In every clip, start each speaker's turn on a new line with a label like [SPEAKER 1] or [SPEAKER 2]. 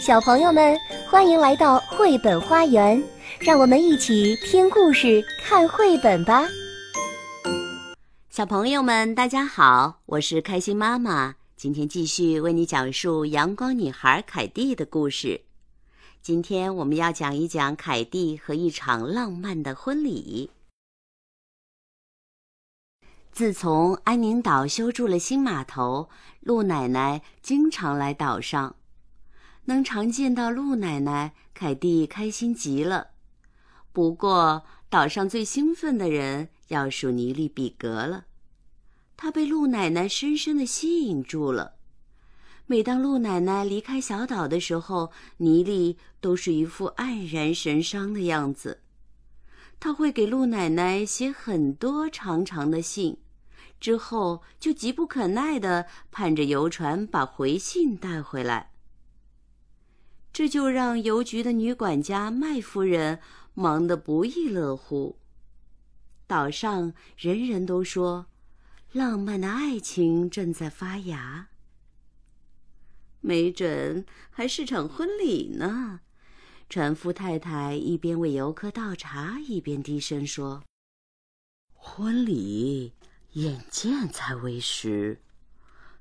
[SPEAKER 1] 小朋友们，欢迎来到绘本花园，让我们一起听故事、看绘本吧。
[SPEAKER 2] 小朋友们，大家好，我是开心妈妈，今天继续为你讲述阳光女孩凯蒂的故事。今天我们要讲一讲凯蒂和一场浪漫的婚礼。自从安宁岛修筑了新码头，陆奶奶经常来岛上。能常见到鹿奶奶，凯蒂开心极了。不过，岛上最兴奋的人要数尼利比格了。他被鹿奶奶深深的吸引住了。每当鹿奶奶离开小岛的时候，尼利都是一副黯然神伤的样子。他会给鹿奶奶写很多长长的信，之后就急不可耐地盼着游船把回信带回来。这就让邮局的女管家麦夫人忙得不亦乐乎。岛上人人都说，浪漫的爱情正在发芽。没准还是场婚礼呢。船夫太太一边为游客倒茶，一边低声说：“
[SPEAKER 3] 婚礼眼见才为实。”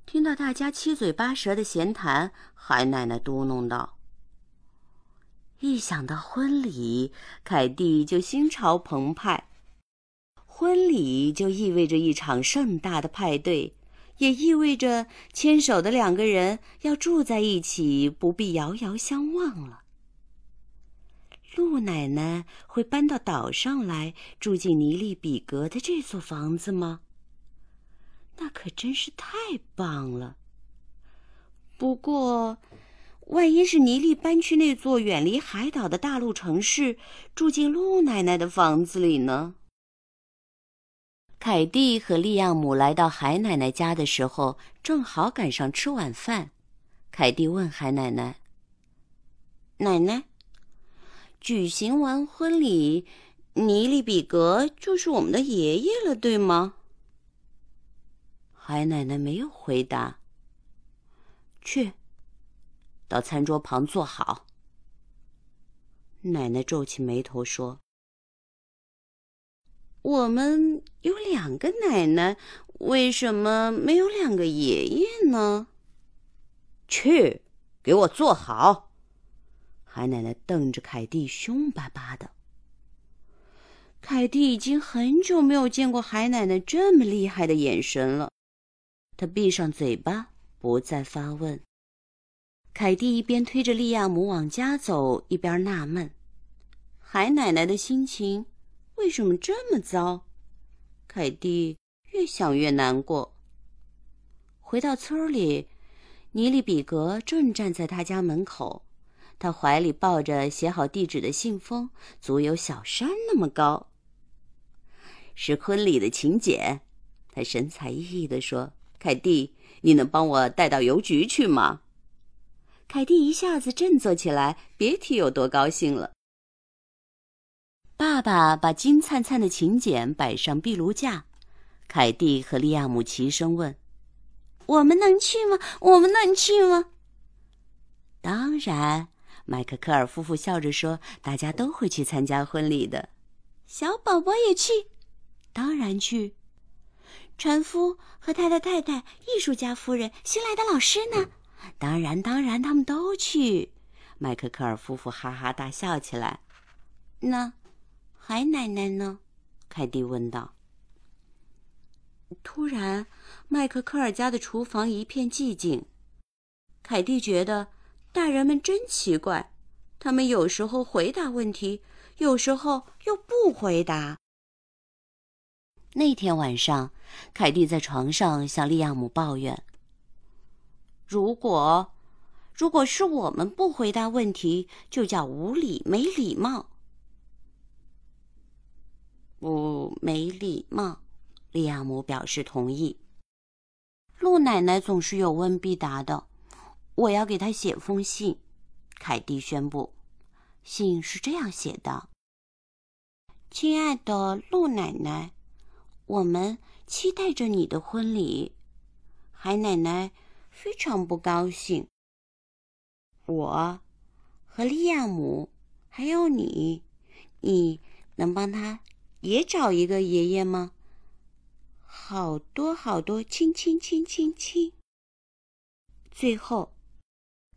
[SPEAKER 2] 听到大家七嘴八舌的闲谈，海奶奶嘟哝道：“一想到婚礼，凯蒂就心潮澎湃。婚礼就意味着一场盛大的派对。”也意味着牵手的两个人要住在一起，不必遥遥相望了。鹿奶奶会搬到岛上来住进尼利比格的这座房子吗？那可真是太棒了。不过，万一是尼利搬去那座远离海岛的大陆城市，住进鹿奶奶的房子里呢？凯蒂和利亚姆来到海奶奶家的时候，正好赶上吃晚饭。凯蒂问海奶奶：“奶奶，举行完婚礼，尼利比格就是我们的爷爷了，对吗？”海奶奶没有回答。去，到餐桌旁坐好。奶奶皱起眉头说。我们有两个奶奶，为什么没有两个爷爷呢？
[SPEAKER 3] 去，给我坐好！海奶奶瞪着凯蒂，凶巴巴的。
[SPEAKER 2] 凯蒂已经很久没有见过海奶奶这么厉害的眼神了。她闭上嘴巴，不再发问。凯蒂一边推着利亚姆往家走，一边纳闷：海奶奶的心情。为什么这么糟？凯蒂越想越难过。回到村里，尼利比格正站在他家门口，他怀里抱着写好地址的信封，足有小山那么高。是婚礼的请柬，他神采奕奕地说：“凯蒂，你能帮我带到邮局去吗？”凯蒂一下子振作起来，别提有多高兴了。爸爸把金灿灿的请柬摆上壁炉架，凯蒂和利亚姆齐声问：“我们能去吗？我们能去吗？”当然，麦克科尔夫妇笑着说：“大家都会去参加婚礼的。”小宝宝也去，当然去。船夫和他的太太、艺术家夫人、新来的老师呢？当然，当然，他们都去。麦克科尔夫妇哈哈大笑起来。那。海奶奶呢？凯蒂问道。突然，麦克科尔家的厨房一片寂静。凯蒂觉得大人们真奇怪，他们有时候回答问题，有时候又不回答。那天晚上，凯蒂在床上向利亚姆抱怨：“如果，如果是我们不回答问题，就叫无礼、没礼貌。”不没礼貌，利亚姆表示同意。鹿奶奶总是有问必答的，我要给她写封信。凯蒂宣布，信是这样写的：“亲爱的鹿奶奶，我们期待着你的婚礼。海奶奶非常不高兴。我
[SPEAKER 4] 和利亚姆，还有你，你能帮他也找一个爷爷吗？好多好多，亲亲亲亲亲。最后，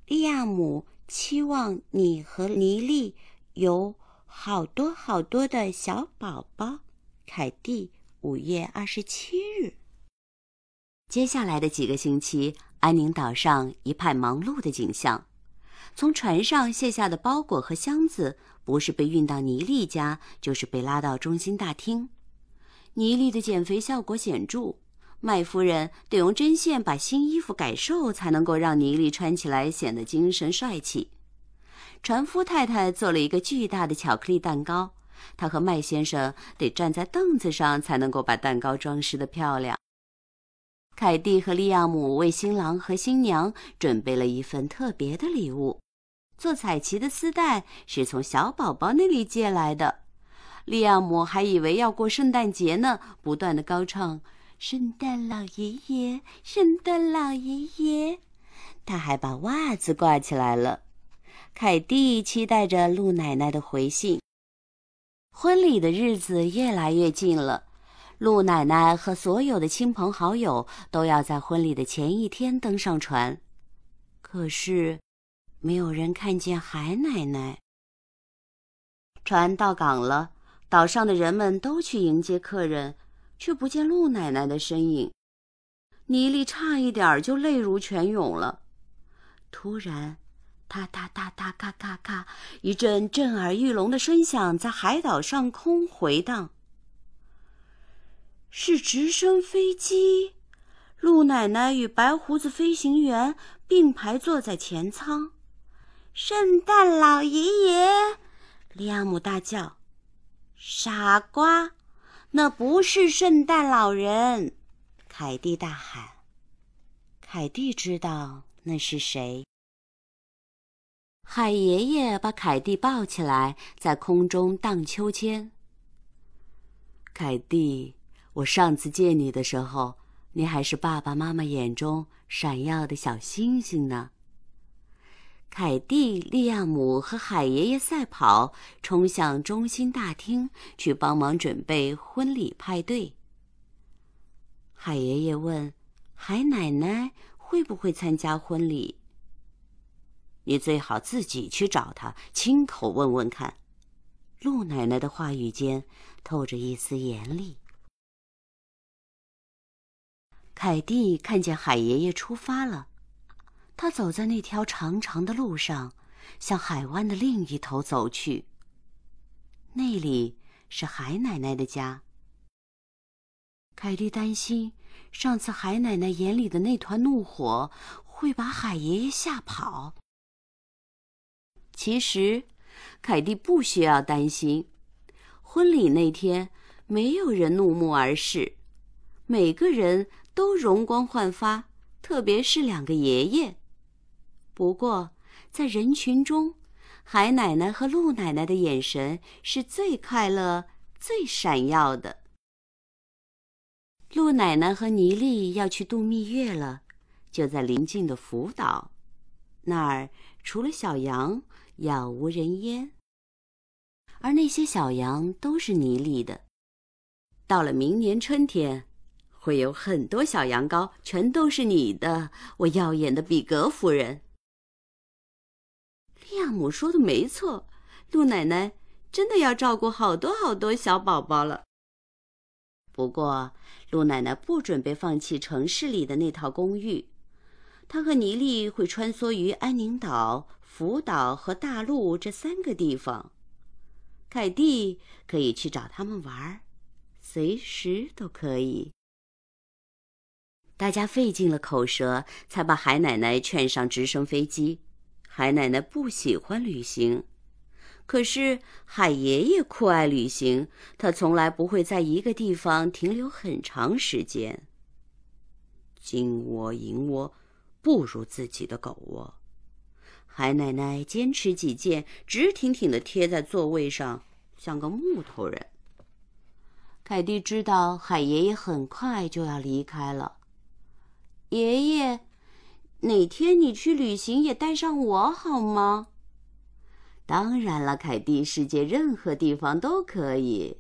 [SPEAKER 4] 利亚姆期望你和尼利有好多好多的小宝宝。凯蒂，五月二十七日。
[SPEAKER 2] 接下来的几个星期，安宁岛上一派忙碌的景象。从船上卸下的包裹和箱子，不是被运到尼利家，就是被拉到中心大厅。尼利的减肥效果显著，麦夫人得用针线把新衣服改瘦，才能够让尼利穿起来显得精神帅气。船夫太太做了一个巨大的巧克力蛋糕。他和麦先生得站在凳子上才能够把蛋糕装饰的漂亮。凯蒂和利亚姆为新郎和新娘准备了一份特别的礼物，做彩旗的丝带是从小宝宝那里借来的。利亚姆还以为要过圣诞节呢，不断的高唱：“圣诞老爷爷，圣诞老爷爷。”他还把袜子挂起来了。凯蒂期待着鹿奶奶的回信。婚礼的日子越来越近了，陆奶奶和所有的亲朋好友都要在婚礼的前一天登上船。可是，没有人看见海奶奶。船到港了，岛上的人们都去迎接客人，却不见陆奶奶的身影。妮莉差一点就泪如泉涌了。突然，哒哒哒哒，咔咔咔！一阵震耳欲聋的声响在海岛上空回荡。是直升飞机，鹿奶奶与白胡子飞行员并排坐在前舱。圣诞老爷爷，利亚姆大叫：“傻瓜，那不是圣诞老人！”凯蒂大喊。凯蒂知道那是谁。海爷爷把凯蒂抱起来，在空中荡秋千。凯蒂，我上次见你的时候，你还是爸爸妈妈眼中闪耀的小星星呢。凯蒂、利亚姆和海爷爷赛跑，冲向中心大厅去帮忙准备婚礼派对。海爷爷问：“海奶奶会不会参加婚礼？”你最好自己去找她，亲口问问看。陆奶奶的话语间透着一丝严厉。凯蒂看见海爷爷出发了，他走在那条长长的路上，向海湾的另一头走去。那里是海奶奶的家。凯蒂担心，上次海奶奶眼里的那团怒火会把海爷爷吓跑。其实，凯蒂不需要担心。婚礼那天，没有人怒目而视，每个人都容光焕发，特别是两个爷爷。不过，在人群中，海奶奶和鹿奶奶的眼神是最快乐、最闪耀的。鹿奶奶和尼莉要去度蜜月了，就在邻近的福岛，那儿除了小羊。杳无人烟，而那些小羊都是泥里的。到了明年春天，会有很多小羊羔，全都是你的，我耀眼的比格夫人。利亚姆说的没错，鹿奶奶真的要照顾好多好多小宝宝了。不过，鹿奶奶不准备放弃城市里的那套公寓，她和尼莉会穿梭于安宁岛。福岛和大陆这三个地方，凯蒂可以去找他们玩，随时都可以。大家费尽了口舌，才把海奶奶劝上直升飞机。海奶奶不喜欢旅行，可是海爷爷酷爱旅行，他从来不会在一个地方停留很长时间。金窝银窝，不如自己的狗窝。海奶奶坚持己见，直挺挺的贴在座位上，像个木头人。凯蒂知道海爷爷很快就要离开了。爷爷，哪天你去旅行也带上我好吗？当然了，凯蒂，世界任何地方都可以。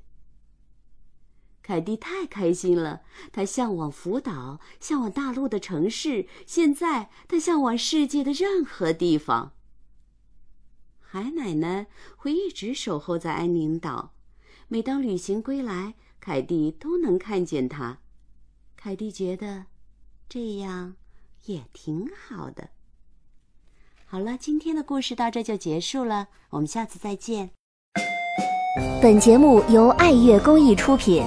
[SPEAKER 2] 凯蒂太开心了，他向往福岛，向往大陆的城市，现在他向往世界的任何地方。海奶奶会一直守候在安宁岛，每当旅行归来，凯蒂都能看见她。凯蒂觉得这样也挺好的。好了，今天的故事到这就结束了，我们下次再见。
[SPEAKER 1] 本节目由爱乐公益出品。